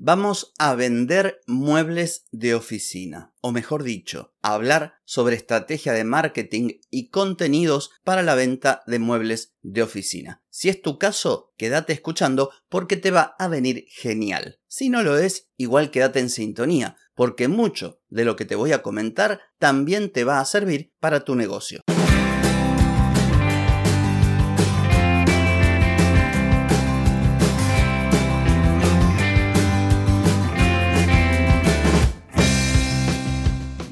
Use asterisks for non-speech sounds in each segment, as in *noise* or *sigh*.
vamos a vender muebles de oficina, o mejor dicho, a hablar sobre estrategia de marketing y contenidos para la venta de muebles de oficina. Si es tu caso, quédate escuchando porque te va a venir genial. Si no lo es, igual quédate en sintonía, porque mucho de lo que te voy a comentar también te va a servir para tu negocio.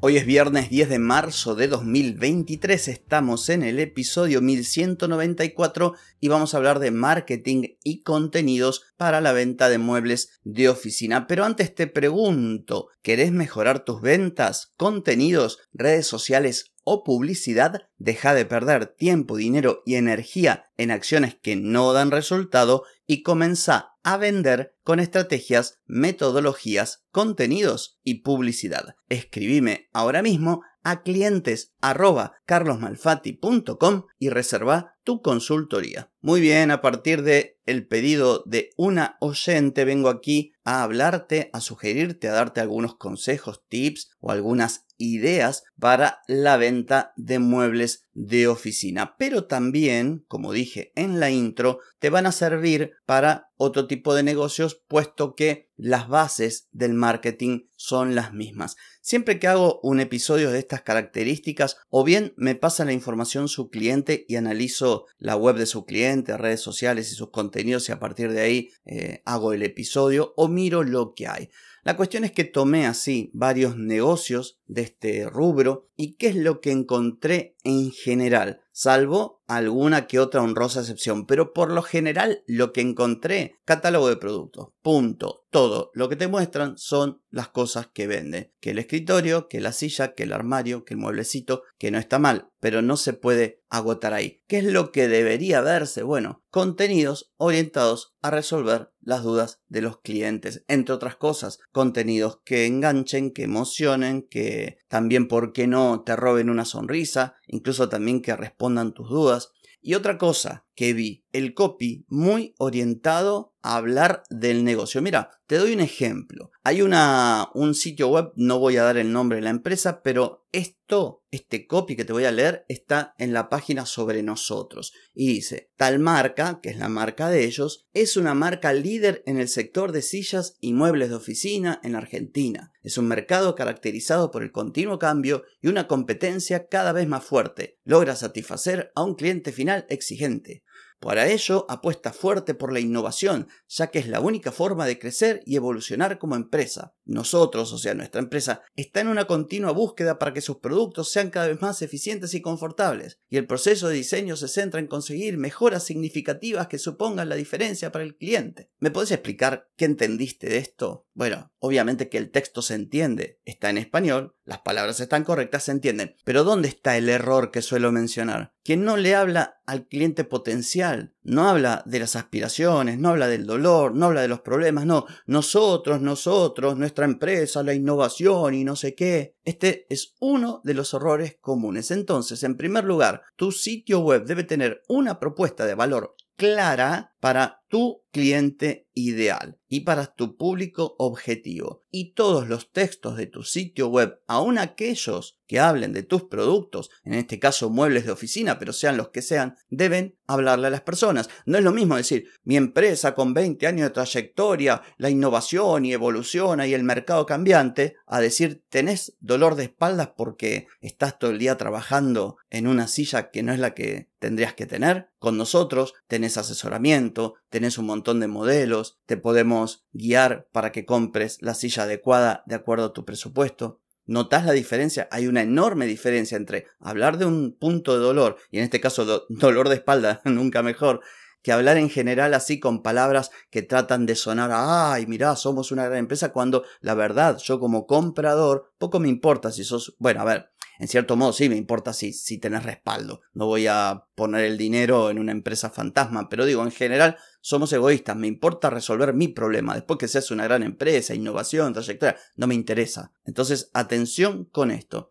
Hoy es viernes 10 de marzo de 2023, estamos en el episodio 1194 y vamos a hablar de marketing y contenidos para la venta de muebles de oficina. Pero antes te pregunto, ¿querés mejorar tus ventas, contenidos, redes sociales o publicidad? Deja de perder tiempo, dinero y energía en acciones que no dan resultado y comienza a vender con estrategias, metodologías, contenidos y publicidad. Escribime ahora mismo a clientes carlosmalfatti.com y reserva tu consultoría. Muy bien, a partir de el pedido de una oyente vengo aquí a hablarte, a sugerirte, a darte algunos consejos, tips o algunas ideas para la venta de muebles de oficina. Pero también, como dije en la intro, te van a servir para otro tipo de negocios, puesto que las bases del marketing son las mismas. Siempre que hago un episodio de estas características, o bien me pasa la información su cliente y analizo la web de su cliente, redes sociales y sus contenidos y a partir de ahí eh, hago el episodio o miro lo que hay. La cuestión es que tomé así varios negocios de este rubro y qué es lo que encontré en general, general salvo alguna que otra honrosa excepción, pero por lo general lo que encontré, catálogo de productos, punto, todo lo que te muestran son las cosas que venden, que el escritorio, que la silla, que el armario, que el mueblecito, que no está mal, pero no se puede agotar ahí. ¿Qué es lo que debería verse? Bueno, contenidos orientados a resolver las dudas de los clientes, entre otras cosas, contenidos que enganchen, que emocionen, que también, ¿por qué no?, te roben una sonrisa, incluso también que respondan tus dudas. Y otra cosa que vi, el copy muy orientado a hablar del negocio. Mira, te doy un ejemplo. Hay una, un sitio web, no voy a dar el nombre de la empresa, pero esto, este copy que te voy a leer, está en la página sobre nosotros. Y dice, tal marca, que es la marca de ellos, es una marca líder en el sector de sillas y muebles de oficina en Argentina. Es un mercado caracterizado por el continuo cambio y una competencia cada vez más fuerte. Logra satisfacer a un cliente final exigente. Para ello, apuesta fuerte por la innovación, ya que es la única forma de crecer y evolucionar como empresa. Nosotros, o sea, nuestra empresa, está en una continua búsqueda para que sus productos sean cada vez más eficientes y confortables, y el proceso de diseño se centra en conseguir mejoras significativas que supongan la diferencia para el cliente. ¿Me puedes explicar qué entendiste de esto? Bueno, obviamente que el texto se entiende, está en español, las palabras están correctas, se entienden, pero ¿dónde está el error que suelo mencionar? Que no le habla al cliente potencial, no habla de las aspiraciones, no habla del dolor, no habla de los problemas, no, nosotros, nosotros, nuestra empresa, la innovación y no sé qué. Este es uno de los errores comunes. Entonces, en primer lugar, tu sitio web debe tener una propuesta de valor clara para tu cliente ideal y para tu público objetivo. Y todos los textos de tu sitio web, aun aquellos que hablen de tus productos, en este caso muebles de oficina, pero sean los que sean, deben hablarle a las personas. No es lo mismo decir, mi empresa con 20 años de trayectoria, la innovación y evoluciona y el mercado cambiante, a decir, tenés dolor de espaldas porque estás todo el día trabajando en una silla que no es la que tendrías que tener. Con nosotros tenés asesoramiento, un montón de modelos, te podemos guiar para que compres la silla adecuada de acuerdo a tu presupuesto. ¿Notas la diferencia? Hay una enorme diferencia entre hablar de un punto de dolor, y en este caso dolor de espalda, *laughs* nunca mejor, que hablar en general así con palabras que tratan de sonar, ay, mirá, somos una gran empresa, cuando la verdad, yo como comprador, poco me importa si sos, bueno, a ver, En cierto modo, sí, me importa si, si tenés respaldo. No voy a poner el dinero en una empresa fantasma, pero digo, en general somos egoístas. Me importa resolver mi problema. Después que seas una gran empresa, innovación, trayectoria, no me interesa. Entonces, atención con esto.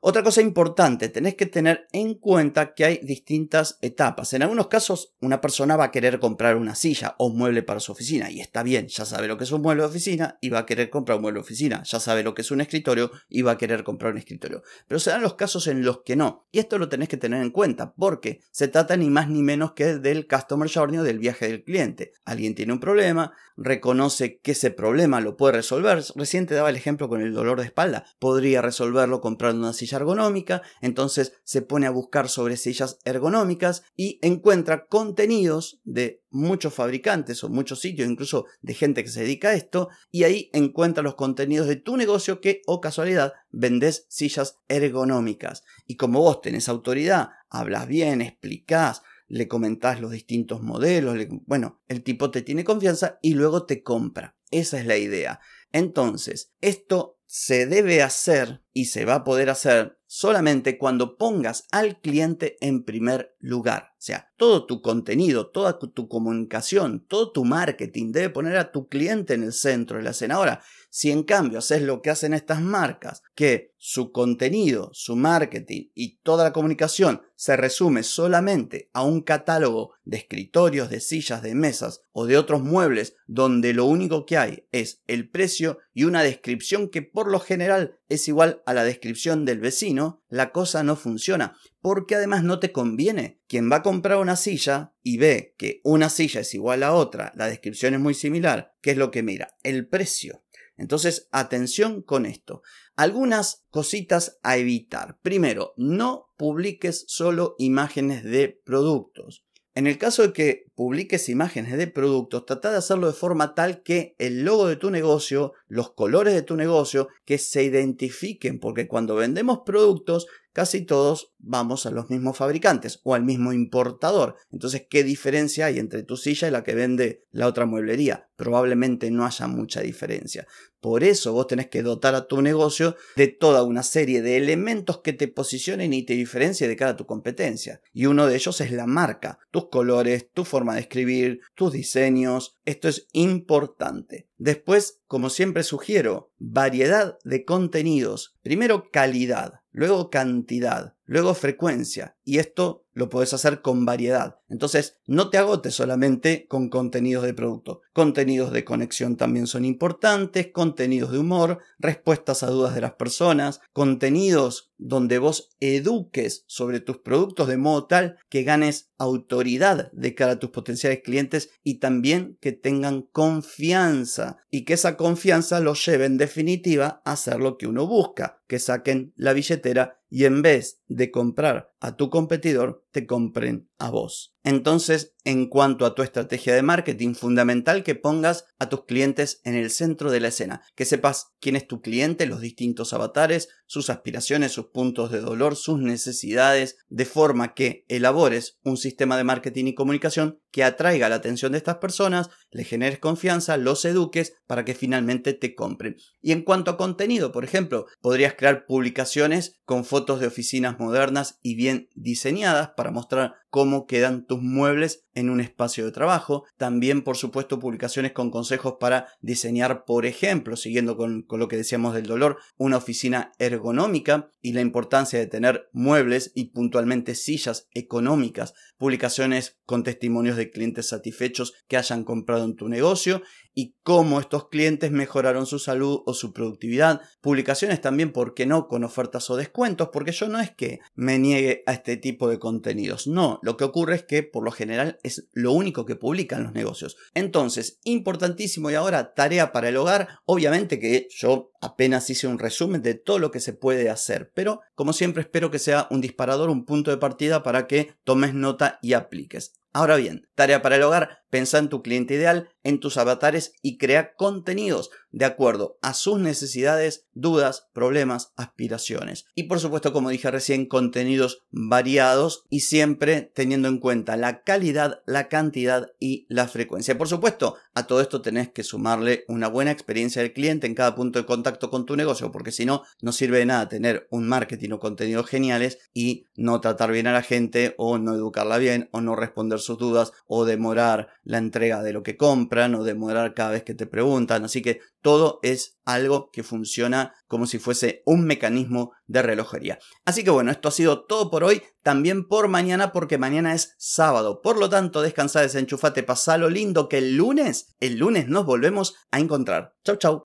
Otra cosa importante, tenés que tener en cuenta que hay distintas etapas. En algunos casos, una persona va a querer comprar una silla o un mueble para su oficina y está bien, ya sabe lo que es un mueble de oficina y va a querer comprar un mueble de oficina, ya sabe lo que es un escritorio y va a querer comprar un escritorio. Pero se dan los casos en los que no. Y esto lo tenés que tener en cuenta porque se trata ni más ni menos que del customer journey del viaje del cliente. Alguien tiene un problema, reconoce que ese problema lo puede resolver. Recién te daba el ejemplo con el dolor de espalda. Podría resolverlo comprando una silla ergonómica, entonces se pone a buscar sobre sillas ergonómicas y encuentra contenidos de muchos fabricantes o muchos sitios, incluso de gente que se dedica a esto, y ahí encuentra los contenidos de tu negocio que, o casualidad, vendes sillas ergonómicas. Y como vos tenés autoridad, hablas bien, explicás, le comentás los distintos modelos, bueno, el tipo te tiene confianza y luego te compra. Esa es la idea. Entonces, esto se debe hacer y se va a poder hacer solamente cuando pongas al cliente en primer lugar. O sea, todo tu contenido, toda tu comunicación, todo tu marketing debe poner a tu cliente en el centro de la escena. Ahora, si en cambio haces lo que hacen estas marcas, que su contenido, su marketing y toda la comunicación se resume solamente a un catálogo de escritorios, de sillas, de mesas o de otros muebles donde lo único que hay es el precio y una descripción que por lo general es igual a la descripción del vecino, la cosa no funciona, porque además no te conviene. Quien va a comprar una silla y ve que una silla es igual a otra, la descripción es muy similar, ¿qué es lo que mira? El precio. Entonces, atención con esto. Algunas cositas a evitar. Primero, no publiques solo imágenes de productos. En el caso de que publiques imágenes de productos, trata de hacerlo de forma tal que el logo de tu negocio, los colores de tu negocio, que se identifiquen, porque cuando vendemos productos casi todos vamos a los mismos fabricantes o al mismo importador. Entonces, ¿qué diferencia hay entre tu silla y la que vende la otra mueblería? Probablemente no haya mucha diferencia. Por eso vos tenés que dotar a tu negocio de toda una serie de elementos que te posicionen y te diferencien de cara a tu competencia. Y uno de ellos es la marca, tus colores, tu forma de escribir, tus diseños. Esto es importante. Después, como siempre sugiero, variedad de contenidos. Primero calidad luego cantidad, luego frecuencia, y esto lo puedes hacer con variedad. Entonces, no te agotes solamente con contenidos de producto. Contenidos de conexión también son importantes, contenidos de humor, respuestas a dudas de las personas, contenidos donde vos eduques sobre tus productos de modo tal que ganes autoridad de cara a tus potenciales clientes y también que tengan confianza y que esa confianza los lleve en definitiva a hacer lo que uno busca, que saquen la billetera y en vez de comprar a tu competidor, te compren a vos. Entonces, en cuanto a tu estrategia de marketing, fundamental que pongas a tus clientes en el centro de la escena, que sepas quién es tu cliente, los distintos avatares, sus aspiraciones, sus puntos de dolor, sus necesidades, de forma que elabores un sistema de marketing y comunicación que atraiga la atención de estas personas, le generes confianza, los eduques para que finalmente te compren. Y en cuanto a contenido, por ejemplo, podrías crear publicaciones con fotos de oficinas modernas y bien diseñadas para mostrar cómo quedan tus muebles en un espacio de trabajo. También, por supuesto, publicaciones con consejos para diseñar, por ejemplo, siguiendo con, lo que decíamos del dolor, una oficina ergonómica y la importancia de tener muebles y puntualmente sillas económicas. Publicaciones con testimonios de clientes satisfechos que hayan comprado en tu negocio y cómo estos clientes mejoraron su salud o su productividad. Publicaciones también, ¿por qué no?, con ofertas o descuentos, porque yo no es que me niegue a este tipo de contenidos. No, lo que ocurre es que por lo general es lo único que publican los negocios. Entonces, importantísimo y ahora tarea para el hogar. Obviamente que yo apenas hice un resumen de todo lo que se puede hacer, pero como siempre espero que sea un disparador, un punto de partida para que tomes nota y apliques. Ahora bien, tarea para el hogar, pensá en tu cliente ideal, en tus avatares y crea contenidos de acuerdo a sus necesidades, dudas, problemas, aspiraciones. Y por supuesto, como dije recién, contenidos variados y siempre teniendo en cuenta la calidad, la cantidad y la frecuencia. Por supuesto, a todo esto tenés que sumarle una buena experiencia del cliente en cada punto de contacto con tu negocio, porque si no, no sirve de nada tener un marketing o contenidos geniales y no tratar bien a la gente o no educarla bien o no responder sus dudas o demorar la entrega de lo que compran o demorar cada vez que te preguntan. Así que todo es algo que funciona como si fuese un mecanismo de relojería. Así que bueno, esto ha sido todo por hoy, también por mañana porque mañana es sábado. Por lo tanto, descansa, desenchufate, lo lindo que el lunes, el lunes nos volvemos a encontrar. Chau, chau.